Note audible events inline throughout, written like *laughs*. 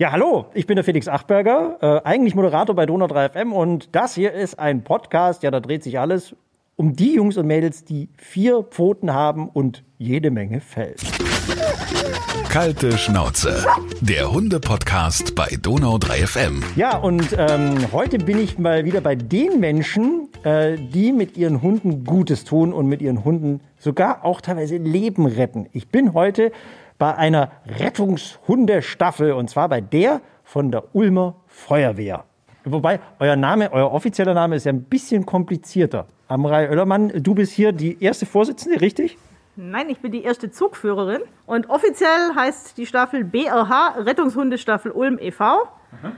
Ja, hallo, ich bin der Felix Achberger, äh, eigentlich Moderator bei Donau 3 FM und das hier ist ein Podcast, ja, da dreht sich alles um die Jungs und Mädels, die vier Pfoten haben und jede Menge Fell. Kalte Schnauze, der Hunde-Podcast bei Donau 3 FM. Ja, und ähm, heute bin ich mal wieder bei den Menschen, äh, die mit ihren Hunden Gutes tun und mit ihren Hunden sogar auch teilweise Leben retten. Ich bin heute bei einer Rettungshundestaffel und zwar bei der von der Ulmer Feuerwehr. Wobei euer Name, euer offizieller Name ist ja ein bisschen komplizierter. Amrei Oellermann, du bist hier die erste Vorsitzende, richtig? Nein, ich bin die erste Zugführerin und offiziell heißt die Staffel BRH Rettungshundestaffel Ulm e.V.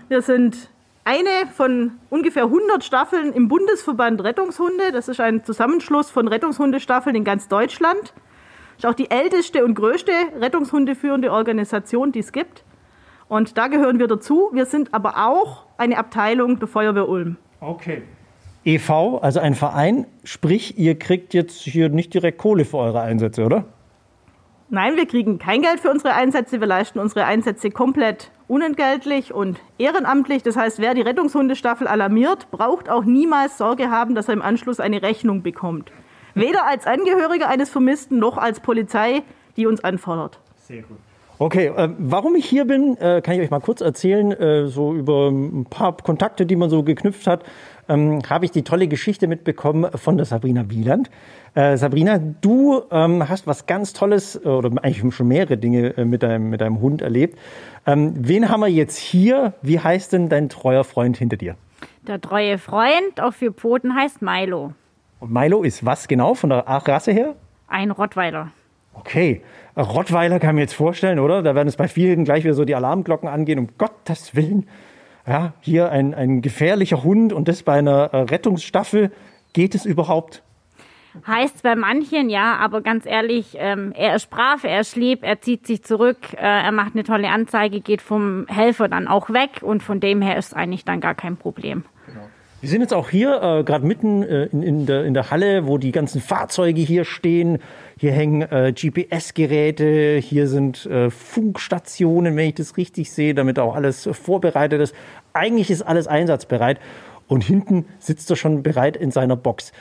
Wir sind eine von ungefähr 100 Staffeln im Bundesverband Rettungshunde. Das ist ein Zusammenschluss von Rettungshundestaffeln in ganz Deutschland. Ist auch die älteste und größte Rettungshundeführende Organisation, die es gibt. Und da gehören wir dazu. Wir sind aber auch eine Abteilung der Feuerwehr Ulm. Okay. EV, also ein Verein, sprich, ihr kriegt jetzt hier nicht direkt Kohle für eure Einsätze, oder? Nein, wir kriegen kein Geld für unsere Einsätze. Wir leisten unsere Einsätze komplett unentgeltlich und ehrenamtlich. Das heißt, wer die Rettungshundestaffel alarmiert, braucht auch niemals Sorge haben, dass er im Anschluss eine Rechnung bekommt. Weder als Angehöriger eines Vermissten noch als Polizei, die uns anfordert. Sehr gut. Okay, äh, warum ich hier bin, äh, kann ich euch mal kurz erzählen. Äh, so über ein paar Kontakte, die man so geknüpft hat, ähm, habe ich die tolle Geschichte mitbekommen von der Sabrina Wieland. Äh, Sabrina, du ähm, hast was ganz Tolles äh, oder eigentlich schon mehrere Dinge äh, mit, deinem, mit deinem Hund erlebt. Ähm, wen haben wir jetzt hier? Wie heißt denn dein treuer Freund hinter dir? Der treue Freund auf vier Pfoten heißt Milo. Und Milo ist was genau von der Rasse her? Ein Rottweiler. Okay, Rottweiler kann ich mir jetzt vorstellen, oder? Da werden es bei vielen gleich wieder so die Alarmglocken angehen, um Gottes Willen. Ja, hier ein, ein gefährlicher Hund und das bei einer äh, Rettungsstaffel. Geht es überhaupt? Heißt bei manchen ja, aber ganz ehrlich, ähm, er ist brav, er ist lieb, er zieht sich zurück, äh, er macht eine tolle Anzeige, geht vom Helfer dann auch weg und von dem her ist eigentlich dann gar kein Problem. Wir sind jetzt auch hier äh, gerade mitten äh, in, in, der, in der Halle, wo die ganzen Fahrzeuge hier stehen. Hier hängen äh, GPS-Geräte, hier sind äh, Funkstationen, wenn ich das richtig sehe, damit auch alles vorbereitet ist. Eigentlich ist alles einsatzbereit. Und hinten sitzt er schon bereit in seiner Box.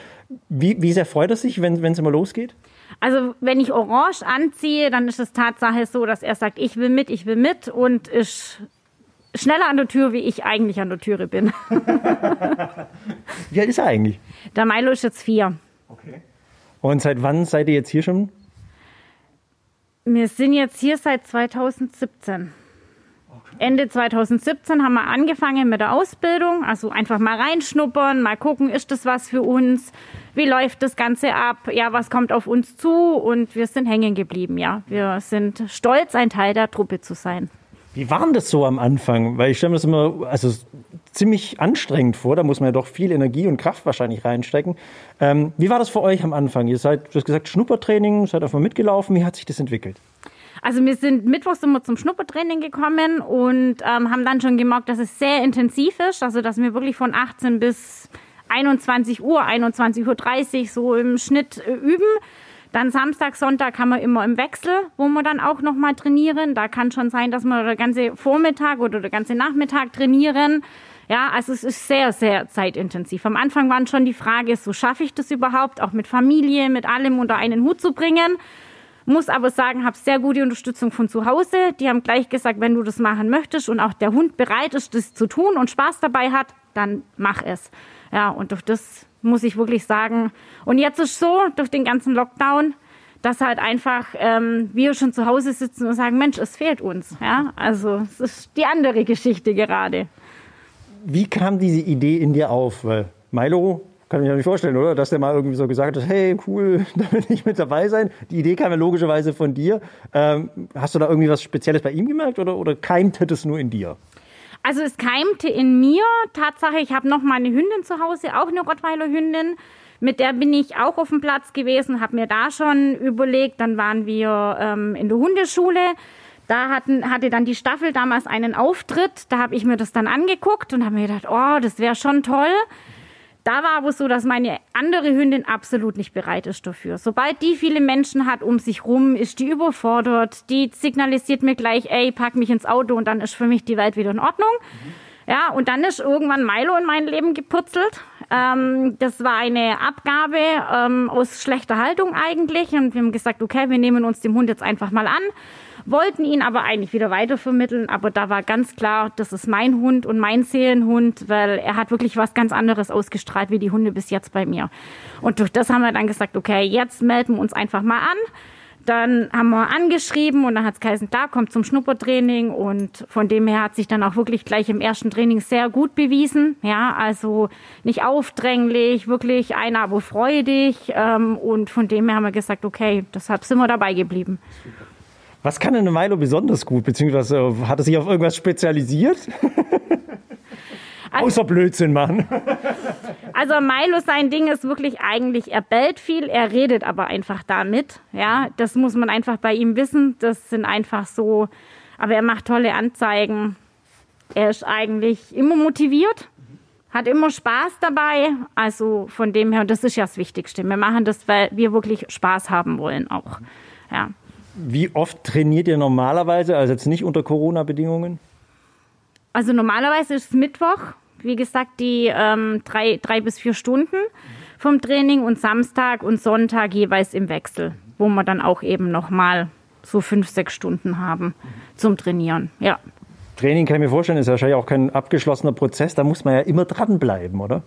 Wie, wie sehr freut er sich, wenn es immer losgeht? Also wenn ich orange anziehe, dann ist es Tatsache so, dass er sagt, ich will mit, ich will mit und ist schneller an der Tür, wie ich eigentlich an der Türe bin. wie alt ist er eigentlich? Der Milo ist jetzt vier. Okay. Und seit wann seid ihr jetzt hier schon? Wir sind jetzt hier seit 2017. Ende 2017 haben wir angefangen mit der Ausbildung, also einfach mal reinschnuppern, mal gucken, ist das was für uns? Wie läuft das Ganze ab? Ja, was kommt auf uns zu? Und wir sind hängen geblieben, ja. Wir sind stolz, ein Teil der Truppe zu sein. Wie war denn das so am Anfang? Weil ich stelle mir das immer also ziemlich anstrengend vor. Da muss man ja doch viel Energie und Kraft wahrscheinlich reinstecken. Ähm, wie war das für euch am Anfang? Ihr seid, du hast gesagt, Schnuppertraining, seid einfach mitgelaufen. Wie hat sich das entwickelt? Also wir sind mittwochs immer zum Schnuppertraining gekommen und ähm, haben dann schon gemerkt, dass es sehr intensiv ist. Also dass wir wirklich von 18 bis 21 Uhr, 21.30 Uhr so im Schnitt äh, üben. Dann Samstag, Sonntag haben wir immer im Wechsel, wo wir dann auch nochmal trainieren. Da kann schon sein, dass wir der ganze Vormittag oder der ganze Nachmittag trainieren. Ja, also es ist sehr, sehr zeitintensiv. Am Anfang waren schon die Frage, so schaffe ich das überhaupt, auch mit Familie, mit allem unter einen Hut zu bringen. Muss aber sagen, habe sehr gute Unterstützung von zu Hause. Die haben gleich gesagt, wenn du das machen möchtest und auch der Hund bereit ist, das zu tun und Spaß dabei hat, dann mach es. Ja, und durch das muss ich wirklich sagen. Und jetzt ist so, durch den ganzen Lockdown, dass halt einfach ähm, wir schon zu Hause sitzen und sagen, Mensch, es fehlt uns. Ja? Also es ist die andere Geschichte gerade. Wie kam diese Idee in dir auf? Weil Milo kann ich mir nicht vorstellen, oder? Dass der mal irgendwie so gesagt hat, hey, cool, *laughs* da will ich mit dabei sein. Die Idee kam ja logischerweise von dir. Ähm, hast du da irgendwie was Spezielles bei ihm gemerkt oder, oder keimte das nur in dir? Also es keimte in mir. Tatsache, ich habe noch meine Hündin zu Hause, auch eine Rottweiler Hündin. Mit der bin ich auch auf dem Platz gewesen, habe mir da schon überlegt. Dann waren wir ähm, in der Hundeschule. Da hatten, hatte dann die Staffel damals einen Auftritt. Da habe ich mir das dann angeguckt und habe mir gedacht, oh, das wäre schon toll. Da war aber so, dass meine andere Hündin absolut nicht bereit ist dafür. Sobald die viele Menschen hat um sich rum, ist die überfordert. Die signalisiert mir gleich, ey, pack mich ins Auto und dann ist für mich die Welt wieder in Ordnung. Ja, und dann ist irgendwann Milo in mein Leben geputzelt. Ähm, das war eine Abgabe ähm, aus schlechter Haltung eigentlich. Und wir haben gesagt, okay, wir nehmen uns dem Hund jetzt einfach mal an wollten ihn aber eigentlich wieder weitervermitteln. Aber da war ganz klar, das ist mein Hund und mein Seelenhund, weil er hat wirklich was ganz anderes ausgestrahlt wie die Hunde bis jetzt bei mir. Und durch das haben wir dann gesagt, okay, jetzt melden wir uns einfach mal an. Dann haben wir angeschrieben und dann hat es geheißen, da kommt zum Schnuppertraining und von dem her hat sich dann auch wirklich gleich im ersten Training sehr gut bewiesen. Ja, also nicht aufdränglich, wirklich einer, aber freudig ähm, und von dem her haben wir gesagt, okay, deshalb sind wir dabei geblieben. Was kann denn Milo besonders gut? Beziehungsweise äh, hat er sich auf irgendwas spezialisiert? *laughs* Also, Außer Blödsinn machen. Also Milo, sein Ding ist wirklich eigentlich, er bellt viel, er redet aber einfach damit. Ja, das muss man einfach bei ihm wissen. Das sind einfach so, aber er macht tolle Anzeigen. Er ist eigentlich immer motiviert, hat immer Spaß dabei. Also von dem her, und das ist ja das Wichtigste. Wir machen das, weil wir wirklich Spaß haben wollen auch. Ja. Wie oft trainiert ihr normalerweise, also jetzt nicht unter Corona-Bedingungen? Also normalerweise ist es Mittwoch, wie gesagt, die ähm, drei, drei bis vier Stunden vom Training und Samstag und Sonntag jeweils im Wechsel, wo wir dann auch eben nochmal so fünf, sechs Stunden haben zum Trainieren. Ja. Training kann ich mir vorstellen, ist wahrscheinlich auch kein abgeschlossener Prozess, da muss man ja immer dranbleiben, oder?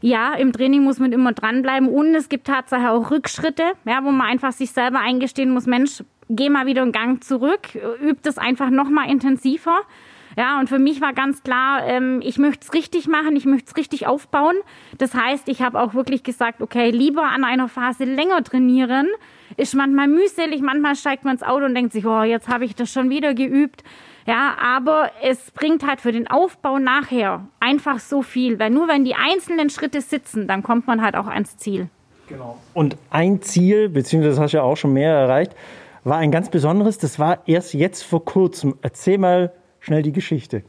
Ja, im Training muss man immer dranbleiben und es gibt tatsächlich auch Rückschritte, ja, wo man einfach sich selber eingestehen muss, Mensch, geh mal wieder einen Gang zurück, üb das einfach noch mal intensiver. Ja, und für mich war ganz klar, ähm, ich möchte es richtig machen, ich möchte es richtig aufbauen. Das heißt, ich habe auch wirklich gesagt, okay, lieber an einer Phase länger trainieren. Ist manchmal mühselig, manchmal steigt man ins Auto und denkt sich, oh, jetzt habe ich das schon wieder geübt. Ja, aber es bringt halt für den Aufbau nachher einfach so viel, weil nur wenn die einzelnen Schritte sitzen, dann kommt man halt auch ans Ziel. Genau. Und ein Ziel, beziehungsweise hast du ja auch schon mehr erreicht, war ein ganz besonderes. Das war erst jetzt vor kurzem. Erzähl mal schnell die Geschichte.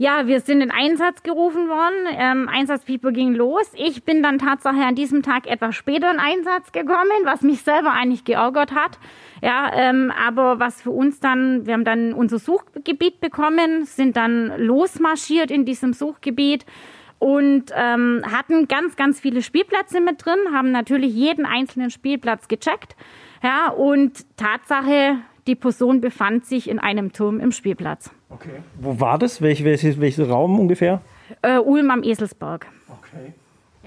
Ja, wir sind in Einsatz gerufen worden. Ähm, Einsatzpieper ging los. Ich bin dann tatsächlich an diesem Tag etwas später in Einsatz gekommen, was mich selber eigentlich geärgert hat. Ja, ähm, aber was für uns dann, wir haben dann unser Suchgebiet bekommen, sind dann losmarschiert in diesem Suchgebiet und ähm, hatten ganz, ganz viele Spielplätze mit drin, haben natürlich jeden einzelnen Spielplatz gecheckt ja, und Tatsache, die Person befand sich in einem Turm im Spielplatz. Okay. Wo war das? Welch, welches, welcher Raum ungefähr? Äh, Ulm am Eselsberg. Okay.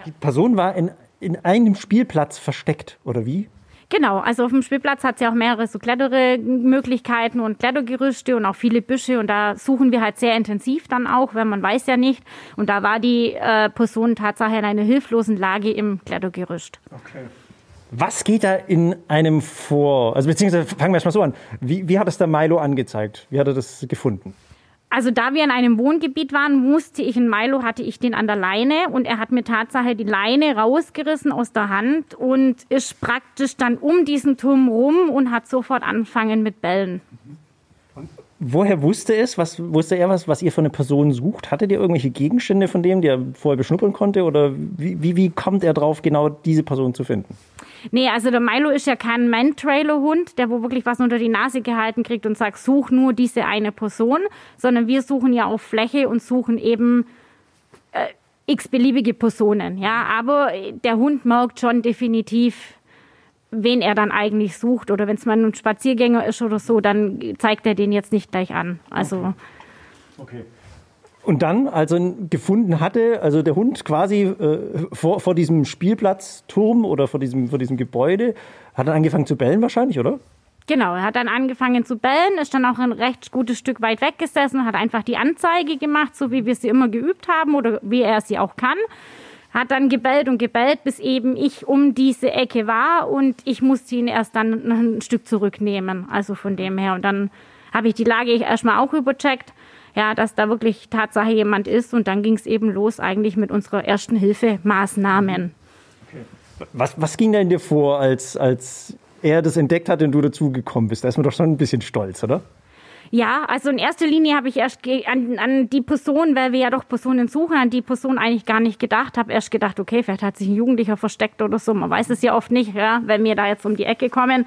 Die Person war in, in einem Spielplatz versteckt, oder wie? Genau, also auf dem Spielplatz hat es ja auch mehrere so Klettermöglichkeiten und Klettergerüste und auch viele Büsche und da suchen wir halt sehr intensiv dann auch, weil man weiß ja nicht. Und da war die äh, Person tatsächlich in einer hilflosen Lage im Klettergerüst. Okay. Was geht da in einem vor? Also beziehungsweise fangen wir erstmal so an. Wie, wie hat es der Milo angezeigt? Wie hat er das gefunden? Also da wir in einem Wohngebiet waren, musste ich in Milo, hatte ich den an der Leine und er hat mir Tatsache die Leine rausgerissen aus der Hand und ist praktisch dann um diesen Turm rum und hat sofort angefangen mit Bällen. Woher wusste es? Was wusste er was, was ihr für eine Person sucht? Hattet ihr irgendwelche Gegenstände von dem, die er vorher beschnuppern konnte? Oder wie, wie, wie kommt er drauf, genau diese Person zu finden? Nee, also der Milo ist ja kein Man-Trailer-Hund, der wo wirklich was unter die Nase gehalten kriegt und sagt, such nur diese eine Person, sondern wir suchen ja auf Fläche und suchen eben äh, x-beliebige Personen. Ja, aber der Hund merkt schon definitiv, wen er dann eigentlich sucht. Oder wenn es mal ein Spaziergänger ist oder so, dann zeigt er den jetzt nicht gleich an. Also. Okay. okay. Und dann, als er gefunden hatte, also der Hund quasi äh, vor, vor diesem Spielplatzturm oder vor diesem, vor diesem Gebäude, hat er angefangen zu bellen wahrscheinlich, oder? Genau, er hat dann angefangen zu bellen, ist dann auch ein recht gutes Stück weit weggesessen, hat einfach die Anzeige gemacht, so wie wir sie immer geübt haben oder wie er sie auch kann. Hat dann gebellt und gebellt, bis eben ich um diese Ecke war und ich musste ihn erst dann ein Stück zurücknehmen. Also von dem her. Und dann habe ich die Lage erstmal auch übercheckt ja, dass da wirklich Tatsache jemand ist. Und dann ging es eben los eigentlich mit unserer ersten Hilfemaßnahmen. Was, was ging denn dir vor, als, als er das entdeckt hat und du dazugekommen bist? Da ist man doch schon ein bisschen stolz, oder? Ja, also in erster Linie habe ich erst an, an, die Person, weil wir ja doch Personen suchen, an die Person eigentlich gar nicht gedacht. Habe erst gedacht, okay, vielleicht hat sich ein Jugendlicher versteckt oder so. Man weiß es ja oft nicht, ja, wenn wir da jetzt um die Ecke kommen.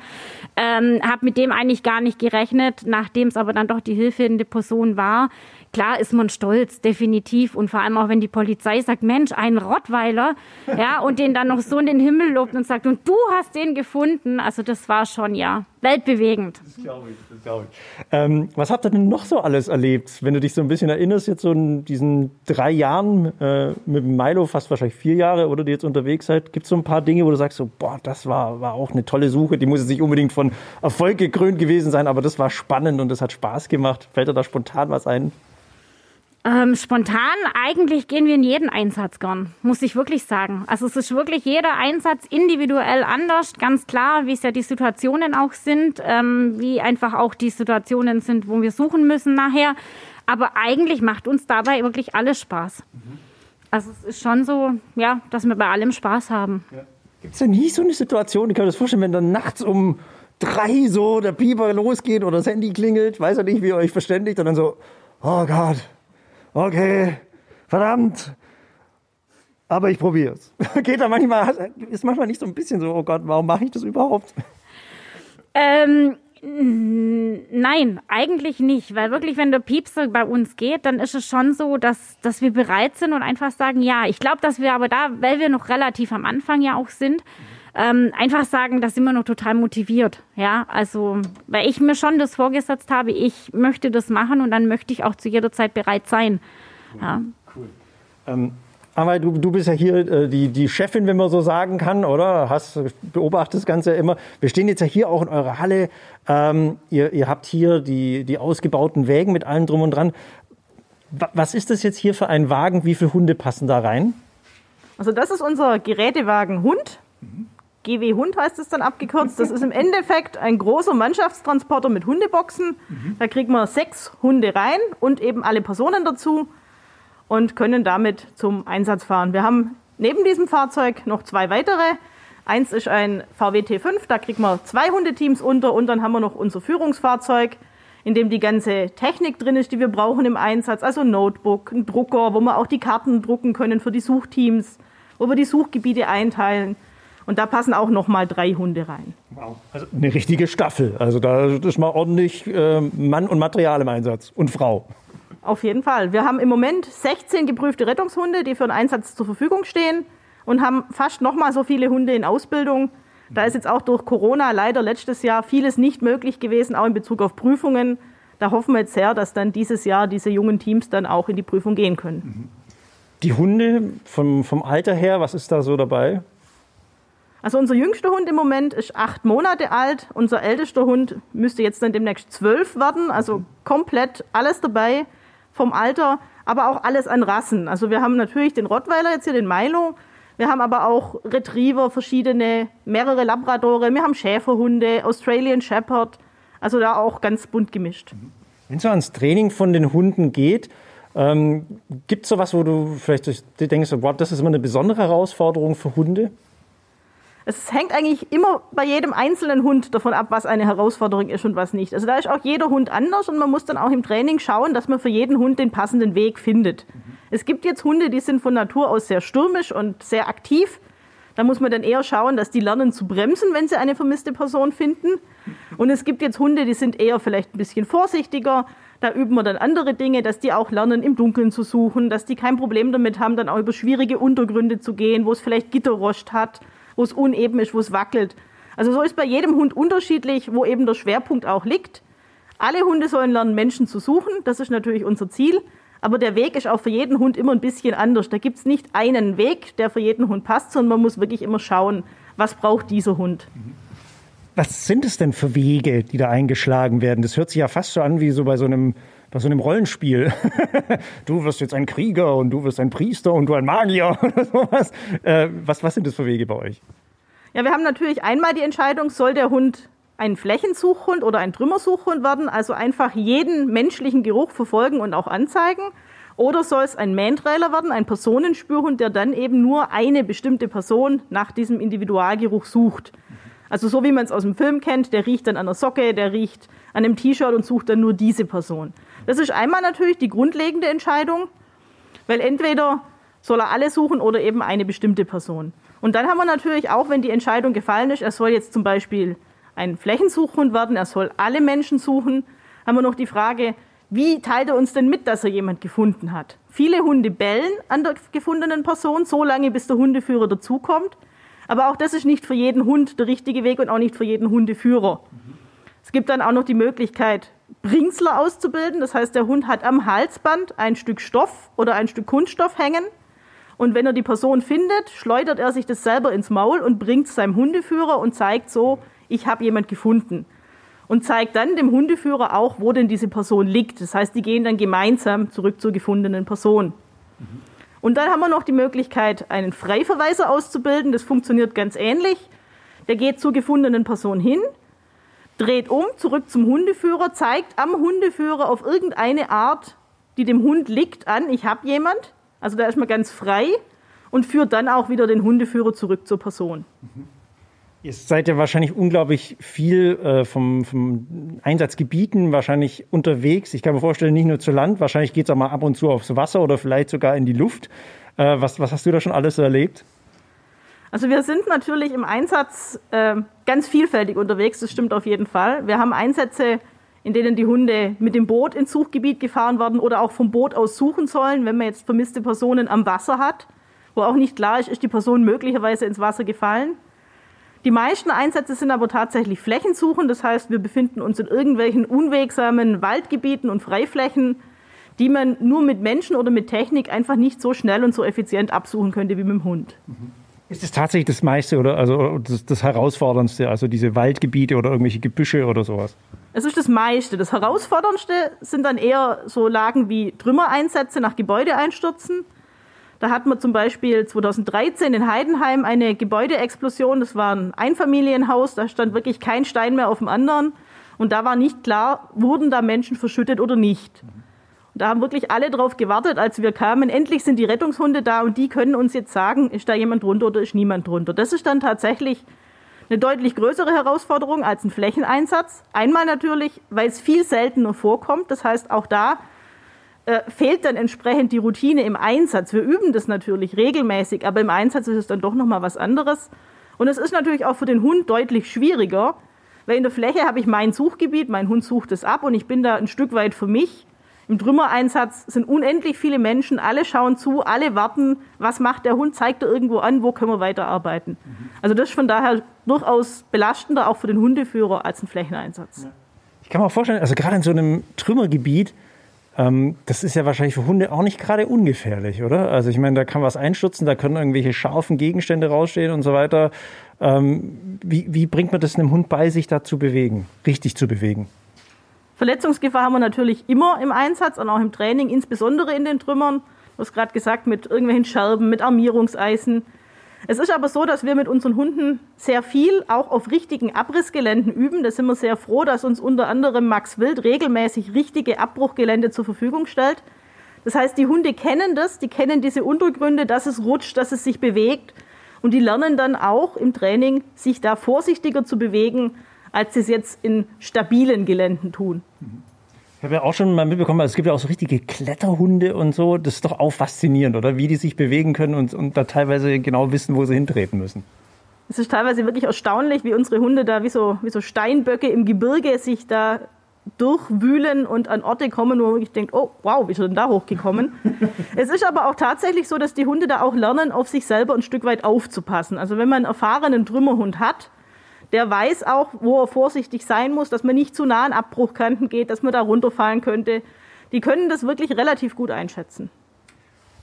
Ähm, habe mit dem eigentlich gar nicht gerechnet. Nachdem es aber dann doch die hilfende Person war, klar ist man stolz, definitiv. Und vor allem auch, wenn die Polizei sagt, Mensch, ein Rottweiler, ja, und den dann noch so in den Himmel lobt und sagt, und du hast den gefunden. Also das war schon, ja, weltbewegend. Das glaube ich, das glaube ich. Ähm, was habt ihr denn noch so alles erlebt, wenn du dich so ein bisschen erinnerst, jetzt so in diesen drei Jahren äh, mit Milo, fast wahrscheinlich vier Jahre, oder die jetzt unterwegs seid, gibt es so ein paar Dinge, wo du sagst, so, boah, das war, war auch eine tolle Suche, die muss jetzt nicht unbedingt von Erfolg gekrönt gewesen sein, aber das war spannend und das hat Spaß gemacht. Fällt dir da spontan was ein? Ähm, spontan, eigentlich gehen wir in jeden Einsatz gern, muss ich wirklich sagen. Also es ist wirklich jeder Einsatz individuell anders, ganz klar, wie es ja die Situationen auch sind, ähm, wie einfach auch die Situationen sind, wo wir suchen müssen nachher. Aber eigentlich macht uns dabei wirklich alles Spaß. Mhm. Also es ist schon so, ja, dass wir bei allem Spaß haben. Ja. Gibt es denn nie so eine Situation, ich kann mir das vorstellen, wenn dann nachts um drei so der Pieper losgeht oder das Handy klingelt, weiß er nicht, wie ihr euch verständigt und dann so, oh Gott, okay, verdammt, aber ich probiere es. *laughs* Geht da manchmal, ist manchmal nicht so ein bisschen so, oh Gott, warum mache ich das überhaupt? Ähm, nein, eigentlich nicht, weil wirklich, wenn der Piepser bei uns geht, dann ist es schon so, dass, dass wir bereit sind und einfach sagen, ja, ich glaube, dass wir aber da, weil wir noch relativ am Anfang ja auch sind, ähm, einfach sagen, da sind wir noch total motiviert. Ja, also, weil ich mir schon das vorgesetzt habe, ich möchte das machen und dann möchte ich auch zu jeder Zeit bereit sein. Ja. Cool. Ähm, aber du, du bist ja hier äh, die, die Chefin, wenn man so sagen kann, oder? Hast beobachtest das Ganze ja immer. Wir stehen jetzt ja hier auch in eurer Halle. Ähm, ihr, ihr habt hier die, die ausgebauten Wägen mit allem drum und dran. Was ist das jetzt hier für ein Wagen? Wie viele Hunde passen da rein? Also das ist unser Gerätewagen Hund. Mhm. GW Hund heißt es dann abgekürzt. Das ist im Endeffekt ein großer Mannschaftstransporter mit Hundeboxen. Mhm. Da kriegt man sechs Hunde rein und eben alle Personen dazu und können damit zum Einsatz fahren. Wir haben neben diesem Fahrzeug noch zwei weitere. Eins ist ein VW T5, da kriegt man zwei Hundeteams unter und dann haben wir noch unser Führungsfahrzeug, in dem die ganze Technik drin ist, die wir brauchen im Einsatz, also ein Notebook, ein Drucker, wo wir auch die Karten drucken können für die Suchteams, wo wir die Suchgebiete einteilen. Und da passen auch noch mal drei Hunde rein. Wow. Also eine richtige Staffel. Also da ist mal ordentlich äh, Mann und Material im Einsatz und Frau. Auf jeden Fall. Wir haben im Moment 16 geprüfte Rettungshunde, die für den Einsatz zur Verfügung stehen und haben fast noch mal so viele Hunde in Ausbildung. Da ist jetzt auch durch Corona leider letztes Jahr vieles nicht möglich gewesen, auch in Bezug auf Prüfungen. Da hoffen wir jetzt sehr, dass dann dieses Jahr diese jungen Teams dann auch in die Prüfung gehen können. Die Hunde vom, vom Alter her, was ist da so dabei? Also unser jüngster Hund im Moment ist acht Monate alt. Unser ältester Hund müsste jetzt dann demnächst zwölf werden. Also komplett alles dabei vom Alter, aber auch alles an Rassen. Also wir haben natürlich den Rottweiler jetzt hier, den Milo. Wir haben aber auch Retriever, verschiedene, mehrere Labradore. Wir haben Schäferhunde, Australian Shepherd. Also da auch ganz bunt gemischt. Wenn es so ans Training von den Hunden geht, ähm, gibt es so was, wo du vielleicht denkst, wow, das ist immer eine besondere Herausforderung für Hunde? Es hängt eigentlich immer bei jedem einzelnen Hund davon ab, was eine Herausforderung ist und was nicht. Also da ist auch jeder Hund anders und man muss dann auch im Training schauen, dass man für jeden Hund den passenden Weg findet. Mhm. Es gibt jetzt Hunde, die sind von Natur aus sehr stürmisch und sehr aktiv. Da muss man dann eher schauen, dass die lernen zu bremsen, wenn sie eine vermisste Person finden. Und es gibt jetzt Hunde, die sind eher vielleicht ein bisschen vorsichtiger. Da üben wir dann andere Dinge, dass die auch lernen, im Dunkeln zu suchen, dass die kein Problem damit haben, dann auch über schwierige Untergründe zu gehen, wo es vielleicht Gitterrost hat wo es uneben ist, wo es wackelt. Also so ist bei jedem Hund unterschiedlich, wo eben der Schwerpunkt auch liegt. Alle Hunde sollen lernen, Menschen zu suchen. Das ist natürlich unser Ziel. Aber der Weg ist auch für jeden Hund immer ein bisschen anders. Da gibt es nicht einen Weg, der für jeden Hund passt, sondern man muss wirklich immer schauen, was braucht dieser Hund. Was sind es denn für Wege, die da eingeschlagen werden? Das hört sich ja fast so an wie so bei so einem, bei so einem Rollenspiel. *laughs* du wirst jetzt ein Krieger und du wirst ein Priester und du ein Magier *laughs* oder sowas. Äh, was, was sind das für Wege bei euch? Ja, wir haben natürlich einmal die Entscheidung, soll der Hund ein Flächensuchhund oder ein Trümmersuchhund werden, also einfach jeden menschlichen Geruch verfolgen und auch anzeigen. Oder soll es ein Mantrailer werden, ein Personenspürhund, der dann eben nur eine bestimmte Person nach diesem Individualgeruch sucht. Also so wie man es aus dem Film kennt, der riecht dann an der Socke, der riecht an einem T-Shirt und sucht dann nur diese Person. Das ist einmal natürlich die grundlegende Entscheidung, weil entweder soll er alle suchen oder eben eine bestimmte Person. Und dann haben wir natürlich auch, wenn die Entscheidung gefallen ist, er soll jetzt zum Beispiel ein Flächensuchhund werden, er soll alle Menschen suchen, haben wir noch die Frage, wie teilt er uns denn mit, dass er jemand gefunden hat? Viele Hunde bellen an der gefundenen Person, so lange bis der Hundeführer dazukommt. Aber auch das ist nicht für jeden Hund der richtige Weg und auch nicht für jeden Hundeführer. Es gibt dann auch noch die Möglichkeit, Bringsler auszubilden. Das heißt, der Hund hat am Halsband ein Stück Stoff oder ein Stück Kunststoff hängen. Und wenn er die Person findet, schleudert er sich das selber ins Maul und bringt es seinem Hundeführer und zeigt so, ich habe jemand gefunden. Und zeigt dann dem Hundeführer auch, wo denn diese Person liegt. Das heißt, die gehen dann gemeinsam zurück zur gefundenen Person. Mhm. Und dann haben wir noch die Möglichkeit, einen Freiverweiser auszubilden. Das funktioniert ganz ähnlich. Der geht zur gefundenen Person hin, dreht um, zurück zum Hundeführer, zeigt am Hundeführer auf irgendeine Art, die dem Hund liegt, an, ich habe jemand. Also da ist man ganz frei und führt dann auch wieder den Hundeführer zurück zur Person. Ihr seid ja wahrscheinlich unglaublich viel äh, vom, vom Einsatzgebieten wahrscheinlich unterwegs. Ich kann mir vorstellen, nicht nur zu Land, wahrscheinlich geht es auch mal ab und zu aufs Wasser oder vielleicht sogar in die Luft. Äh, was, was hast du da schon alles erlebt? Also wir sind natürlich im Einsatz äh, ganz vielfältig unterwegs, das stimmt auf jeden Fall. Wir haben Einsätze, in denen die Hunde mit dem Boot ins Suchgebiet gefahren werden oder auch vom Boot aus suchen sollen, wenn man jetzt vermisste Personen am Wasser hat, wo auch nicht klar ist, ist die Person möglicherweise ins Wasser gefallen. Die meisten Einsätze sind aber tatsächlich Flächensuchen, das heißt, wir befinden uns in irgendwelchen unwegsamen Waldgebieten und Freiflächen, die man nur mit Menschen oder mit Technik einfach nicht so schnell und so effizient absuchen könnte wie mit dem Hund. Mhm. Ist es tatsächlich das meiste oder also das, das, Herausforderndste, also diese Waldgebiete oder irgendwelche Gebüsche oder sowas? Es ist das meiste. Das Herausforderndste sind dann eher so Lagen wie Trümmereinsätze nach Gebäudeeinstürzen. Da hatten wir zum Beispiel 2013 in Heidenheim eine Gebäudeexplosion. Das war ein Einfamilienhaus, da stand wirklich kein Stein mehr auf dem anderen. Und da war nicht klar, wurden da Menschen verschüttet oder nicht. Da haben wirklich alle drauf gewartet, als wir kamen. Endlich sind die Rettungshunde da und die können uns jetzt sagen, ist da jemand drunter oder ist niemand drunter. Das ist dann tatsächlich eine deutlich größere Herausforderung als ein Flächeneinsatz. Einmal natürlich, weil es viel seltener vorkommt. Das heißt, auch da äh, fehlt dann entsprechend die Routine im Einsatz. Wir üben das natürlich regelmäßig, aber im Einsatz ist es dann doch nochmal was anderes. Und es ist natürlich auch für den Hund deutlich schwieriger, weil in der Fläche habe ich mein Suchgebiet, mein Hund sucht es ab und ich bin da ein Stück weit für mich. Im Trümmereinsatz sind unendlich viele Menschen, alle schauen zu, alle warten, was macht der Hund, zeigt er irgendwo an, wo können wir weiterarbeiten. Also das ist von daher durchaus belastender, auch für den Hundeführer, als ein Flächeneinsatz. Ich kann mir vorstellen, also gerade in so einem Trümmergebiet, ähm, das ist ja wahrscheinlich für Hunde auch nicht gerade ungefährlich, oder? Also ich meine, da kann was einstürzen, da können irgendwelche scharfen Gegenstände rausstehen und so weiter. Ähm, wie, wie bringt man das einem Hund bei, sich da zu bewegen, richtig zu bewegen? Verletzungsgefahr haben wir natürlich immer im Einsatz und auch im Training, insbesondere in den Trümmern. Du hast gerade gesagt, mit irgendwelchen Scherben, mit Armierungseisen. Es ist aber so, dass wir mit unseren Hunden sehr viel auch auf richtigen Abrissgeländen üben. Da sind wir sehr froh, dass uns unter anderem Max Wild regelmäßig richtige Abbruchgelände zur Verfügung stellt. Das heißt, die Hunde kennen das, die kennen diese Untergründe, dass es rutscht, dass es sich bewegt. Und die lernen dann auch im Training, sich da vorsichtiger zu bewegen, als sie es jetzt in stabilen Geländen tun. Ich habe ja auch schon mal mitbekommen, also es gibt ja auch so richtige Kletterhunde und so. Das ist doch auch faszinierend, oder? Wie die sich bewegen können und, und da teilweise genau wissen, wo sie hintreten müssen. Es ist teilweise wirklich erstaunlich, wie unsere Hunde da wie so, wie so Steinböcke im Gebirge sich da durchwühlen und an Orte kommen, wo man wirklich denkt, oh wow, wie ist er denn da hochgekommen? *laughs* es ist aber auch tatsächlich so, dass die Hunde da auch lernen, auf sich selber ein Stück weit aufzupassen. Also wenn man einen erfahrenen Trümmerhund hat, der weiß auch, wo er vorsichtig sein muss, dass man nicht zu nah an Abbruchkanten geht, dass man da runterfallen könnte. Die können das wirklich relativ gut einschätzen.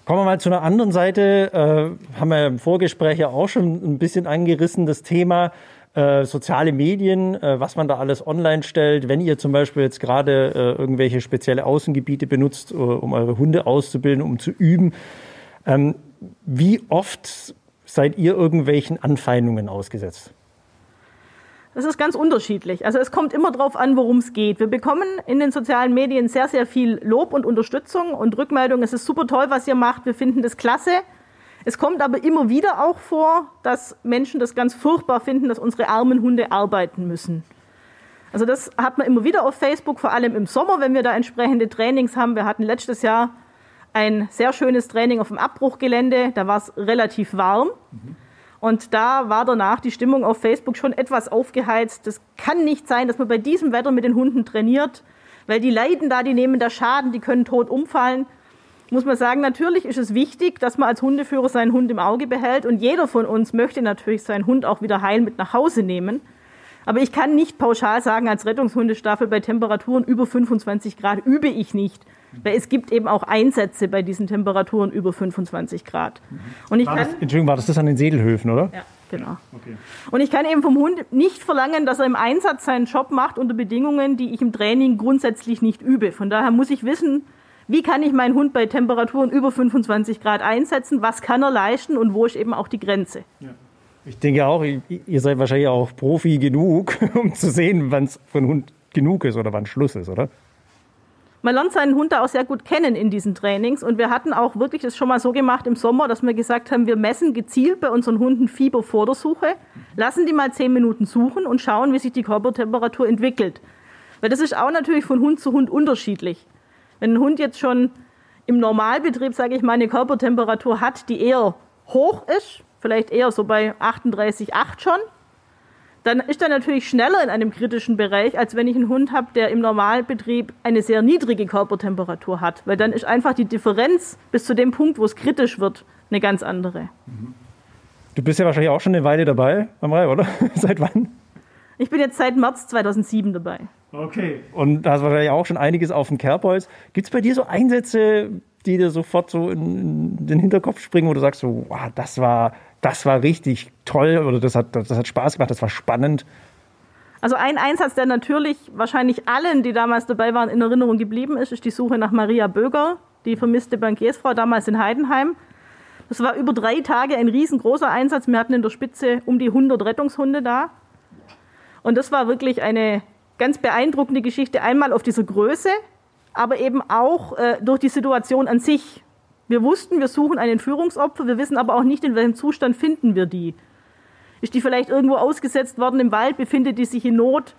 Kommen wir mal zu einer anderen Seite. Äh, haben wir im Vorgespräch ja auch schon ein bisschen angerissen, das Thema äh, soziale Medien, äh, was man da alles online stellt. Wenn ihr zum Beispiel jetzt gerade äh, irgendwelche spezielle Außengebiete benutzt, äh, um eure Hunde auszubilden, um zu üben, ähm, wie oft seid ihr irgendwelchen Anfeindungen ausgesetzt? Das ist ganz unterschiedlich. Also es kommt immer darauf an, worum es geht. Wir bekommen in den sozialen Medien sehr, sehr viel Lob und Unterstützung und Rückmeldung. Es ist super toll, was ihr macht. Wir finden das klasse. Es kommt aber immer wieder auch vor, dass Menschen das ganz furchtbar finden, dass unsere armen Hunde arbeiten müssen. Also das hat man immer wieder auf Facebook, vor allem im Sommer, wenn wir da entsprechende Trainings haben. Wir hatten letztes Jahr ein sehr schönes Training auf dem Abbruchgelände. Da war es relativ warm. Und da war danach die Stimmung auf Facebook schon etwas aufgeheizt. Das kann nicht sein, dass man bei diesem Wetter mit den Hunden trainiert, weil die leiden da, die nehmen da Schaden, die können tot umfallen. Muss man sagen, natürlich ist es wichtig, dass man als Hundeführer seinen Hund im Auge behält. Und jeder von uns möchte natürlich seinen Hund auch wieder heil mit nach Hause nehmen. Aber ich kann nicht pauschal sagen, als Rettungshundestaffel bei Temperaturen über 25 Grad übe ich nicht. Weil es gibt eben auch Einsätze bei diesen Temperaturen über 25 Grad. Und ich War kann, das, Entschuldigung, war das das an den Sedelhöfen, oder? ja, genau. Und ich kann eben vom Hund nicht verlangen, dass er im Einsatz seinen Job macht unter Bedingungen, die ich im Training grundsätzlich nicht übe. Von daher muss ich wissen, wie kann ich meinen Hund bei Temperaturen über 25 Grad einsetzen, was kann er leisten und wo ist eben auch die Grenze. Ich denke auch, ihr ihr seid wahrscheinlich auch Profi genug, *laughs* um zu sehen, wann es für einen Hund genug ist oder wann Schluss ist, oder? Man lernt seinen Hund da auch sehr gut kennen in diesen Trainings und wir hatten auch wirklich das schon mal so gemacht im Sommer, dass wir gesagt haben, wir messen gezielt bei unseren Hunden Fieber vor der Suche, lassen die mal zehn Minuten suchen und schauen, wie sich die Körpertemperatur entwickelt. Weil das ist auch natürlich von Hund zu Hund unterschiedlich. Wenn ein Hund jetzt schon im Normalbetrieb, sage ich mal, eine Körpertemperatur hat, die eher hoch ist, vielleicht eher so bei 38,8 schon, dann ist er natürlich schneller in einem kritischen Bereich, als wenn ich einen Hund habe, der im Normalbetrieb eine sehr niedrige Körpertemperatur hat. Weil dann ist einfach die Differenz bis zu dem Punkt, wo es kritisch wird, eine ganz andere. Du bist ja wahrscheinlich auch schon eine Weile dabei, Amrei, oder? *laughs* Seit wann? Ich bin jetzt seit März 2007 dabei. Okay. Und da hast wahrscheinlich auch schon einiges auf dem Kerbholz. Gibt es bei dir so Einsätze, die dir sofort so in, in den Hinterkopf springen, wo du sagst, so, wow, das war, das war richtig toll oder das hat, das hat Spaß gemacht, das war spannend? Also ein Einsatz, der natürlich wahrscheinlich allen, die damals dabei waren, in Erinnerung geblieben ist, ist die Suche nach Maria Böger, die vermisste Bankiersfrau damals in Heidenheim. Das war über drei Tage ein riesengroßer Einsatz. Wir hatten in der Spitze um die 100 Rettungshunde da. Und das war wirklich eine ganz beeindruckende Geschichte. Einmal auf dieser Größe, aber eben auch äh, durch die Situation an sich. Wir wussten, wir suchen einen Führungsopfer, wir wissen aber auch nicht, in welchem Zustand finden wir die. Ist die vielleicht irgendwo ausgesetzt worden im Wald, befindet die sich in Not?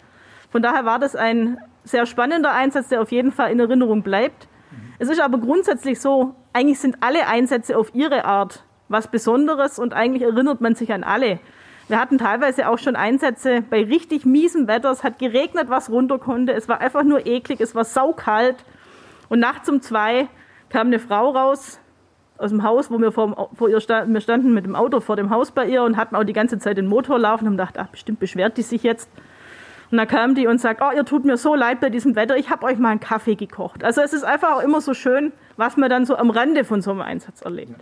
Von daher war das ein sehr spannender Einsatz, der auf jeden Fall in Erinnerung bleibt. Es ist aber grundsätzlich so, eigentlich sind alle Einsätze auf ihre Art was Besonderes und eigentlich erinnert man sich an alle. Wir hatten teilweise auch schon Einsätze bei richtig miesem Wetter. Es hat geregnet, was runter konnte. Es war einfach nur eklig. Es war saukalt. Und nachts um zwei kam eine Frau raus aus dem Haus, wo wir vor, vor ihr standen. Wir standen mit dem Auto vor dem Haus bei ihr und hatten auch die ganze Zeit den Motor laufen und gedacht, ach, bestimmt beschwert die sich jetzt. Und dann kam die und sagt, oh, ihr tut mir so leid bei diesem Wetter, ich habe euch mal einen Kaffee gekocht. Also es ist einfach auch immer so schön, was man dann so am Rande von so einem Einsatz erlebt.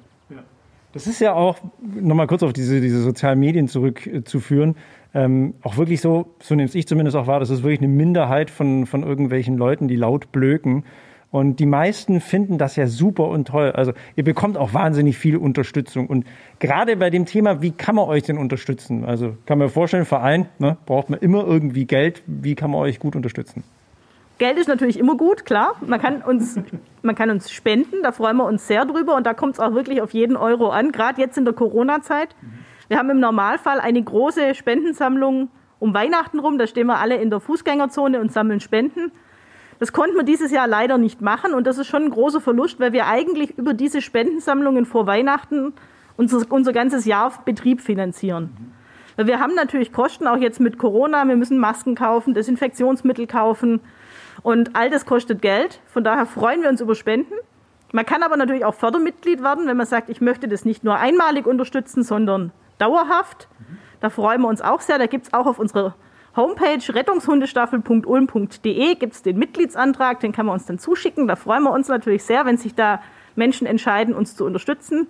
Das ist ja auch, nochmal kurz auf diese, diese sozialen Medien zurückzuführen, ähm, auch wirklich so, so nehme ich zumindest auch wahr, das ist wirklich eine Minderheit von, von irgendwelchen Leuten, die laut blöken. Und die meisten finden das ja super und toll. Also ihr bekommt auch wahnsinnig viel Unterstützung. Und gerade bei dem Thema, wie kann man euch denn unterstützen? Also kann man vorstellen, Verein, ne, braucht man immer irgendwie Geld. Wie kann man euch gut unterstützen? Geld ist natürlich immer gut, klar. Man kann uns, *laughs* man kann uns spenden, da freuen wir uns sehr drüber und da kommt es auch wirklich auf jeden Euro an, gerade jetzt in der Corona-Zeit. Wir haben im Normalfall eine große Spendensammlung um Weihnachten rum, da stehen wir alle in der Fußgängerzone und sammeln Spenden. Das konnten wir dieses Jahr leider nicht machen und das ist schon ein großer Verlust, weil wir eigentlich über diese Spendensammlungen vor Weihnachten unser, unser ganzes Jahr Betrieb finanzieren. Weil wir haben natürlich Kosten, auch jetzt mit Corona, wir müssen Masken kaufen, Desinfektionsmittel kaufen, und all das kostet Geld. Von daher freuen wir uns über Spenden. Man kann aber natürlich auch Fördermitglied werden, wenn man sagt, ich möchte das nicht nur einmalig unterstützen, sondern dauerhaft. Da freuen wir uns auch sehr. Da gibt es auch auf unserer Homepage rettungshundestaffel.ulm.de gibt es den Mitgliedsantrag, den kann man uns dann zuschicken. Da freuen wir uns natürlich sehr, wenn sich da Menschen entscheiden, uns zu unterstützen.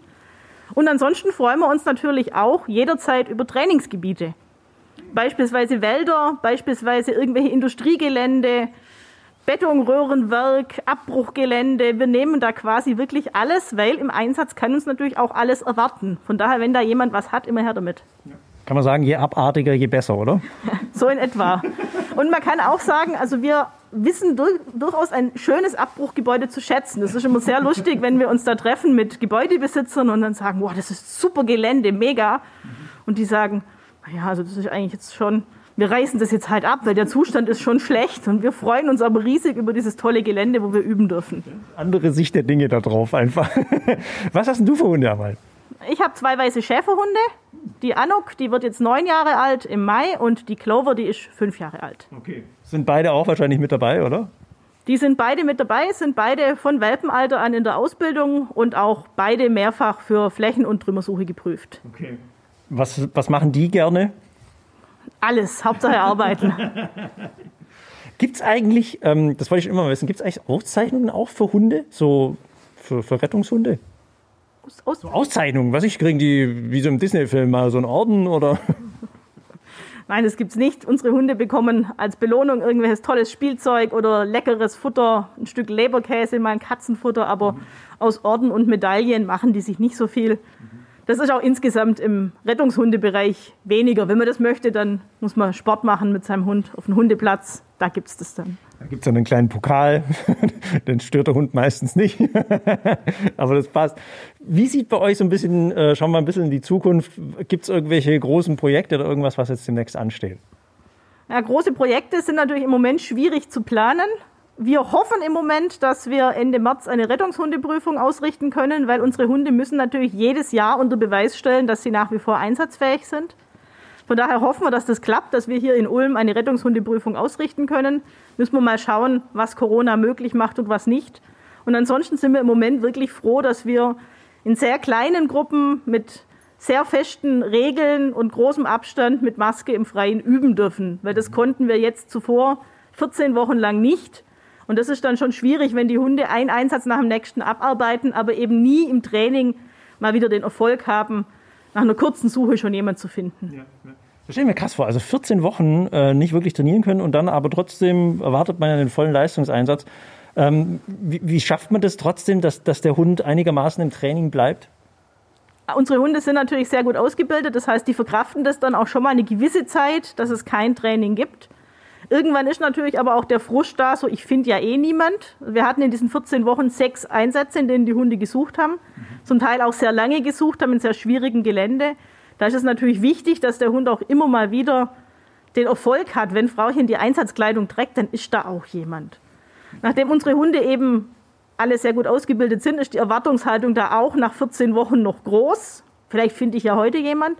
Und ansonsten freuen wir uns natürlich auch jederzeit über Trainingsgebiete. Beispielsweise Wälder, beispielsweise irgendwelche Industriegelände, Betonröhrenwerk, Abbruchgelände. Wir nehmen da quasi wirklich alles, weil im Einsatz kann uns natürlich auch alles erwarten. Von daher, wenn da jemand was hat, immer her damit. Kann man sagen, je abartiger, je besser, oder? *laughs* So in etwa. Und man kann auch sagen, also wir wissen durch, durchaus ein schönes Abbruchgebäude zu schätzen. Das ist immer sehr lustig, wenn wir uns da treffen mit Gebäudebesitzern und dann sagen, wow, das ist super Gelände, mega. Und die sagen, naja, also das ist eigentlich jetzt schon wir reißen das jetzt halt ab, weil der Zustand ist schon schlecht und wir freuen uns aber riesig über dieses tolle Gelände, wo wir üben dürfen. Andere Sicht der Dinge da drauf einfach. *laughs* Was hast denn du für Hunde, Amal? Ich habe zwei weiße Schäferhunde. Die Anuk, die wird jetzt neun Jahre alt im Mai und die Clover, die ist fünf Jahre alt. Okay. Sind beide auch wahrscheinlich mit dabei, oder? Die sind beide mit dabei, sind beide von Welpenalter an in der Ausbildung und auch beide mehrfach für Flächen- und Trümmersuche geprüft. Okay. Was, was machen die gerne? Alles, Hauptsache arbeiten. *laughs* Gibt es eigentlich, ähm, das wollte ich immer mal wissen, gibt es eigentlich Auszeichnungen auch für Hunde? So für, für Rettungshunde? Aus, aus, Auszeichnungen, was ich kriegen die wie so im Disney-Film mal so einen Orden oder? *laughs* Nein, das gibt's nicht. Unsere Hunde bekommen als Belohnung irgendwelches tolles Spielzeug oder leckeres Futter, ein Stück Leberkäse, mal ein Katzenfutter, aber aus Orden und Medaillen machen die sich nicht so viel. Das ist auch insgesamt im Rettungshundebereich weniger. Wenn man das möchte, dann muss man Sport machen mit seinem Hund auf dem Hundeplatz. Da gibt's das dann. Da gibt es dann einen kleinen Pokal, *laughs* den stört der Hund meistens nicht. *laughs* Aber das passt. Wie sieht bei euch so ein bisschen, äh, schauen wir ein bisschen in die Zukunft, gibt es irgendwelche großen Projekte oder irgendwas, was jetzt demnächst ansteht? Ja, große Projekte sind natürlich im Moment schwierig zu planen. Wir hoffen im Moment, dass wir Ende März eine Rettungshundeprüfung ausrichten können, weil unsere Hunde müssen natürlich jedes Jahr unter Beweis stellen, dass sie nach wie vor einsatzfähig sind. Von daher hoffen wir, dass das klappt, dass wir hier in Ulm eine Rettungshundeprüfung ausrichten können. Müssen wir mal schauen, was Corona möglich macht und was nicht. Und ansonsten sind wir im Moment wirklich froh, dass wir in sehr kleinen Gruppen mit sehr festen Regeln und großem Abstand mit Maske im Freien üben dürfen. Weil das konnten wir jetzt zuvor 14 Wochen lang nicht. Und das ist dann schon schwierig, wenn die Hunde einen Einsatz nach dem nächsten abarbeiten, aber eben nie im Training mal wieder den Erfolg haben, nach einer kurzen Suche schon jemand zu finden. Ja, ja. Das stelle mir krass vor. Also 14 Wochen äh, nicht wirklich trainieren können und dann aber trotzdem erwartet man ja den vollen Leistungseinsatz. Ähm, wie, wie, schafft man das trotzdem, dass, dass der Hund einigermaßen im Training bleibt? Unsere Hunde sind natürlich sehr gut ausgebildet. Das heißt, die verkraften das dann auch schon mal eine gewisse Zeit, dass es kein Training gibt. Irgendwann ist natürlich aber auch der Frust da, so ich finde ja eh niemand. Wir hatten in diesen 14 Wochen sechs Einsätze, in denen die Hunde gesucht haben. Zum Teil auch sehr lange gesucht haben, in sehr schwierigem Gelände. Da ist es natürlich wichtig, dass der Hund auch immer mal wieder den Erfolg hat. Wenn Frauchen die Einsatzkleidung trägt, dann ist da auch jemand. Nachdem unsere Hunde eben alle sehr gut ausgebildet sind, ist die Erwartungshaltung da auch nach 14 Wochen noch groß. Vielleicht finde ich ja heute jemand.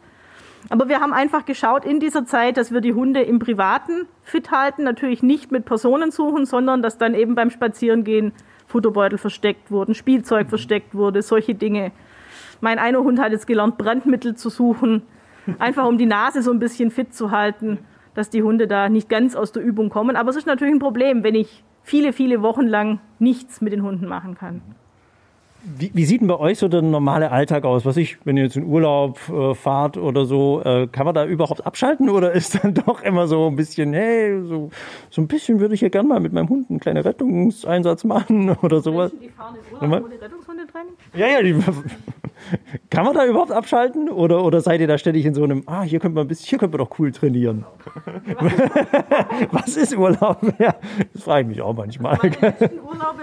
Aber wir haben einfach geschaut in dieser Zeit, dass wir die Hunde im Privaten fit halten. Natürlich nicht mit Personen suchen, sondern dass dann eben beim Spazierengehen Futterbeutel versteckt wurden, Spielzeug versteckt wurde, solche Dinge. Mein einer Hund hat jetzt gelernt, Brandmittel zu suchen, einfach um die Nase so ein bisschen fit zu halten, dass die Hunde da nicht ganz aus der Übung kommen. Aber es ist natürlich ein Problem, wenn ich viele, viele Wochen lang nichts mit den Hunden machen kann. Wie, wie, sieht denn bei euch so der normale Alltag aus? Was ich, wenn ihr jetzt in Urlaub äh, fahrt oder so, äh, kann man da überhaupt abschalten oder *laughs* ist dann doch immer so ein bisschen, hey, so, so ein bisschen würde ich hier gerne mal mit meinem Hund einen kleinen Rettungseinsatz machen *laughs* oder sowas? Menschen, die fahren in Urlaub ohne Rettungshundetraining? Ja, ja, die, *laughs* kann man da überhaupt abschalten oder, oder seid ihr da ständig in so einem, ah, hier könnte man, bisschen, hier könnte man doch cool trainieren? Was ist Urlaub? Ja, das frage ich mich auch manchmal. Meine letzten Urlaube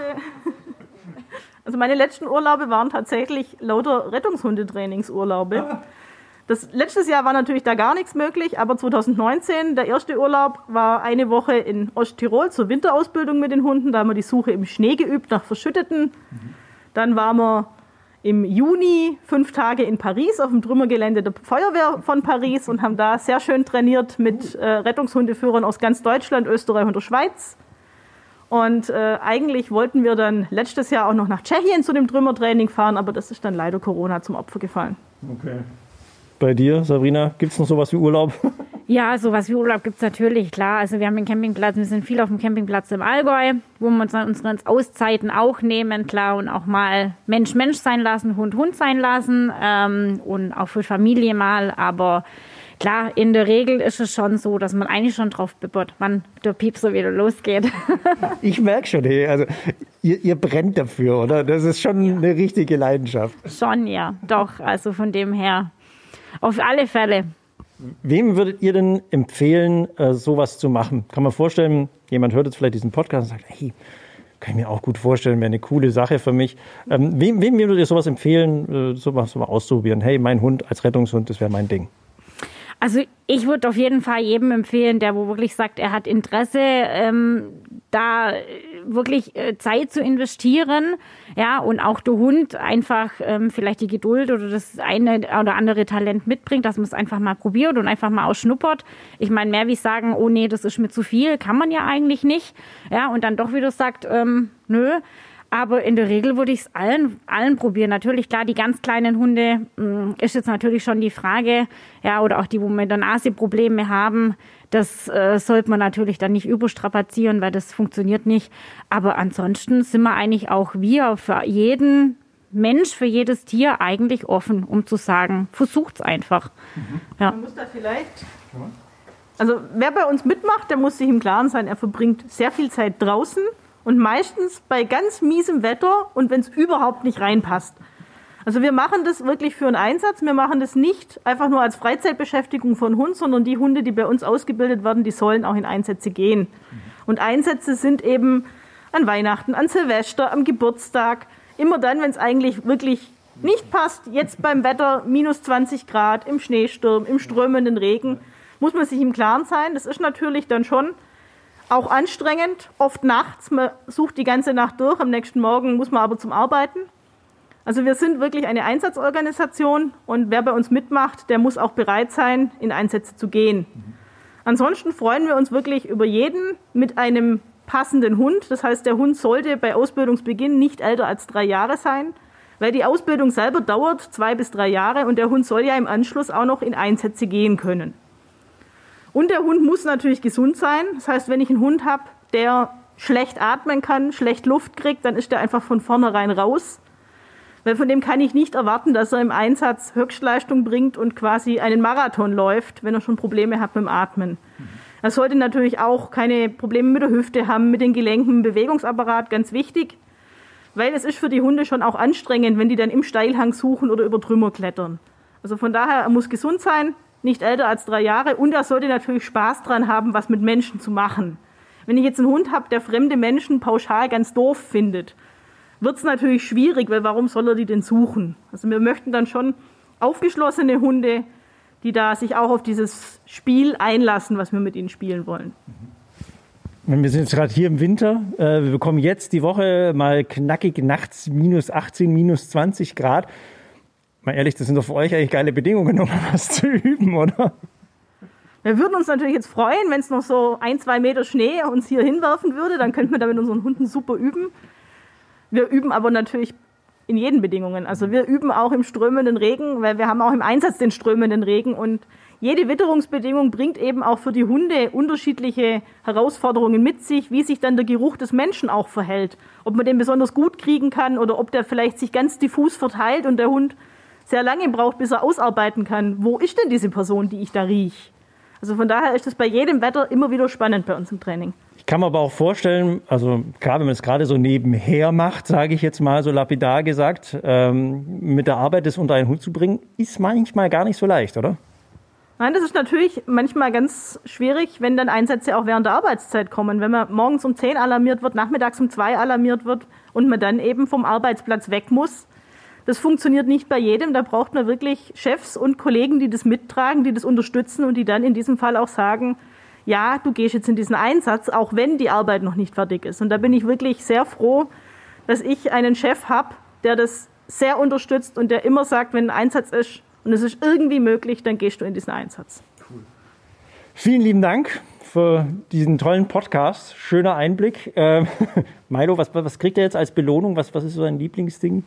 also meine letzten Urlaube waren tatsächlich lauter Rettungshundetrainingsurlaube. Das letztes Jahr war natürlich da gar nichts möglich, aber 2019, der erste Urlaub, war eine Woche in Osttirol zur Winterausbildung mit den Hunden. Da haben wir die Suche im Schnee geübt nach Verschütteten. Dann waren wir im Juni fünf Tage in Paris auf dem Trümmergelände der Feuerwehr von Paris und haben da sehr schön trainiert mit äh, Rettungshundeführern aus ganz Deutschland, Österreich und der Schweiz. Und äh, eigentlich wollten wir dann letztes Jahr auch noch nach Tschechien zu dem Trümmertraining fahren, aber das ist dann leider Corona zum Opfer gefallen. Okay. Bei dir, Sabrina, gibt es noch sowas wie Urlaub? *laughs* Ja, sowas wie Urlaub gibt es natürlich, klar. Also wir haben den Campingplatz, wir sind viel auf dem Campingplatz im Allgäu, wo wir uns dann unsere Auszeiten auch nehmen, klar, und auch mal Mensch Mensch sein lassen, Hund Hund sein lassen ähm, und auch für Familie mal, aber klar, in der Regel ist es schon so, dass man eigentlich schon drauf bibbert, wann der Piepser wieder losgeht. *laughs* ich merke schon, hey, also ihr, ihr, brennt dafür, oder? Das ist schon ja. eine richtige Leidenschaft. Schon, ja, doch. Also von dem her, auf alle Fälle. Wem würdet ihr denn empfehlen, äh, sowas zu machen? Kann man vorstellen, jemand hört jetzt vielleicht diesen Podcast und sagt, hey, kann ich mir auch gut vorstellen, wäre eine coole Sache für mich. Ähm, wem, wem würdet ihr sowas empfehlen, äh, sowas mal auszuprobieren? Hey, mein Hund als Rettungshund, das wäre mein Ding. Also ich würde auf jeden Fall jedem empfehlen, der wo wirklich sagt, er hat Interesse, ähm, da wirklich äh, Zeit zu investieren, ja, und auch der Hund einfach ähm, vielleicht die Geduld oder das eine oder andere Talent mitbringt, dass man es einfach mal probiert und einfach mal ausschnuppert. Ich meine, mehr wie sagen, oh nee, das ist mir zu viel, kann man ja eigentlich nicht, ja, und dann doch wieder sagt, ähm, nö, aber in der Regel würde ich es allen, allen probieren. Natürlich, klar, die ganz kleinen Hunde mh, mm, ist jetzt natürlich schon die Frage, ja, oder auch die, wo mit der Nase Probleme haben. Das äh, sollte man natürlich dann nicht überstrapazieren, weil das funktioniert nicht. Aber ansonsten sind wir eigentlich auch wir für jeden Mensch, für jedes Tier eigentlich offen, um zu sagen, versucht's einfach. Mhm. Ja. Man muss da vielleicht. Also wer bei uns mitmacht, der muss sich im Klaren sein, er verbringt sehr viel Zeit draußen und meistens bei ganz miesem Wetter und wenn es überhaupt nicht reinpasst. Also wir machen das wirklich für einen Einsatz. Wir machen das nicht einfach nur als Freizeitbeschäftigung von Hund, sondern die Hunde, die bei uns ausgebildet werden, die sollen auch in Einsätze gehen. Und Einsätze sind eben an Weihnachten, an Silvester, am Geburtstag, immer dann, wenn es eigentlich wirklich nicht passt. Jetzt beim Wetter minus 20 Grad, im Schneesturm, im strömenden Regen, muss man sich im Klaren sein. Das ist natürlich dann schon auch anstrengend, oft nachts. Man sucht die ganze Nacht durch, am nächsten Morgen muss man aber zum Arbeiten. Also wir sind wirklich eine Einsatzorganisation und wer bei uns mitmacht, der muss auch bereit sein, in Einsätze zu gehen. Ansonsten freuen wir uns wirklich über jeden mit einem passenden Hund. Das heißt, der Hund sollte bei Ausbildungsbeginn nicht älter als drei Jahre sein, weil die Ausbildung selber dauert zwei bis drei Jahre und der Hund soll ja im Anschluss auch noch in Einsätze gehen können. Und der Hund muss natürlich gesund sein. Das heißt, wenn ich einen Hund habe, der schlecht atmen kann, schlecht Luft kriegt, dann ist der einfach von vornherein raus. Weil von dem kann ich nicht erwarten, dass er im Einsatz Höchstleistung bringt und quasi einen Marathon läuft, wenn er schon Probleme hat mit dem Atmen. Er sollte natürlich auch keine Probleme mit der Hüfte haben, mit den Gelenken, Bewegungsapparat, ganz wichtig. Weil es ist für die Hunde schon auch anstrengend, wenn die dann im Steilhang suchen oder über Trümmer klettern. Also von daher, er muss gesund sein, nicht älter als drei Jahre und er sollte natürlich Spaß dran haben, was mit Menschen zu machen. Wenn ich jetzt einen Hund habe, der fremde Menschen pauschal ganz doof findet, wird es natürlich schwierig, weil warum soll er die denn suchen? Also wir möchten dann schon aufgeschlossene Hunde, die da sich auch auf dieses Spiel einlassen, was wir mit ihnen spielen wollen. Wir sind jetzt gerade hier im Winter. Äh, wir bekommen jetzt die Woche mal knackig nachts minus 18, minus 20 Grad. Mal ehrlich, das sind doch für euch eigentlich geile Bedingungen, um *laughs* was zu üben, oder? Wir würden uns natürlich jetzt freuen, wenn es noch so ein, zwei Meter Schnee uns hier hinwerfen würde. Dann könnten wir da mit unseren Hunden super üben. Wir üben aber natürlich in jeden Bedingungen. Also wir üben auch im strömenden Regen, weil wir haben auch im Einsatz den strömenden Regen und jede Witterungsbedingung bringt eben auch für die Hunde unterschiedliche Herausforderungen mit sich, wie sich dann der Geruch des Menschen auch verhält. Ob man den besonders gut kriegen kann oder ob der vielleicht sich ganz diffus verteilt und der Hund sehr lange braucht, bis er ausarbeiten kann, wo ist denn diese Person, die ich da rieche. Also von daher ist es bei jedem Wetter immer wieder spannend bei uns im Training. Ich kann mir aber auch vorstellen, also klar, wenn man es gerade so nebenher macht, sage ich jetzt mal so lapidar gesagt, ähm, mit der Arbeit das unter einen Hut zu bringen, ist manchmal gar nicht so leicht, oder? Nein, das ist natürlich manchmal ganz schwierig, wenn dann Einsätze auch während der Arbeitszeit kommen. Wenn man morgens um 10 alarmiert wird, nachmittags um 2 alarmiert wird und man dann eben vom Arbeitsplatz weg muss, das funktioniert nicht bei jedem. Da braucht man wirklich Chefs und Kollegen, die das mittragen, die das unterstützen und die dann in diesem Fall auch sagen, ja, du gehst jetzt in diesen Einsatz, auch wenn die Arbeit noch nicht fertig ist. Und da bin ich wirklich sehr froh, dass ich einen Chef habe, der das sehr unterstützt und der immer sagt, wenn ein Einsatz ist und es ist irgendwie möglich, dann gehst du in diesen Einsatz. Vielen lieben Dank für diesen tollen Podcast. Schöner Einblick. Äh, *laughs* Milo, was, was kriegt er jetzt als Belohnung? Was, was ist so dein Lieblingsding?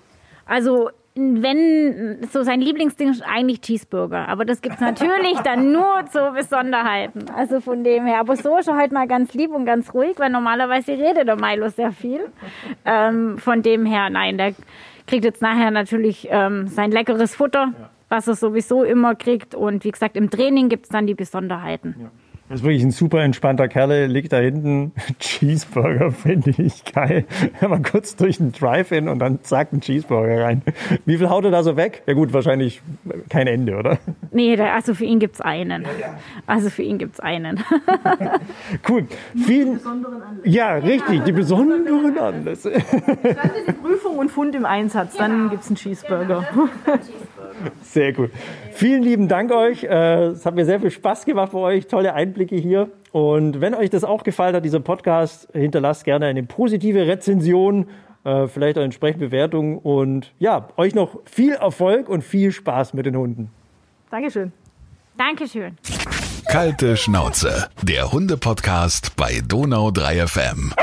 Also wenn so sein Lieblingsding ist eigentlich Cheeseburger, aber das gibt es natürlich dann nur zu Besonderheiten. Also von dem her. Aber so ist er halt mal ganz lieb und ganz ruhig, weil normalerweise redet der Milo sehr viel. Ähm, von dem her, nein, der kriegt jetzt nachher natürlich ähm, sein leckeres Futter, ja. was er sowieso immer kriegt. Und wie gesagt, im Training gibt es dann die Besonderheiten. Ja. Das ist wirklich ein super entspannter Kerl, liegt da hinten. Cheeseburger *laughs* finde ich geil. Mal kurz durch den Drive-In und dann zack, ein Cheeseburger rein. Wie viel haut er da so weg? Ja gut, wahrscheinlich kein Ende, oder? Nee, also für ihn gibt es einen. Also für ihn gibt es einen. *laughs* cool. Vielen, ja, richtig, die besonderen Anlässe. Dann die Prüfung und Fund im Einsatz, dann gibt es einen Cheeseburger. *laughs* Sehr gut. Vielen lieben Dank euch. Äh, Es hat mir sehr viel Spaß gemacht bei euch. Tolle Einblicke hier. Und wenn euch das auch gefallen hat, dieser Podcast, hinterlasst gerne eine positive Rezension, äh, vielleicht eine entsprechende Bewertung. Und ja, euch noch viel Erfolg und viel Spaß mit den Hunden. Dankeschön. Dankeschön. Kalte Schnauze, der Hunde-Podcast bei Donau 3 FM.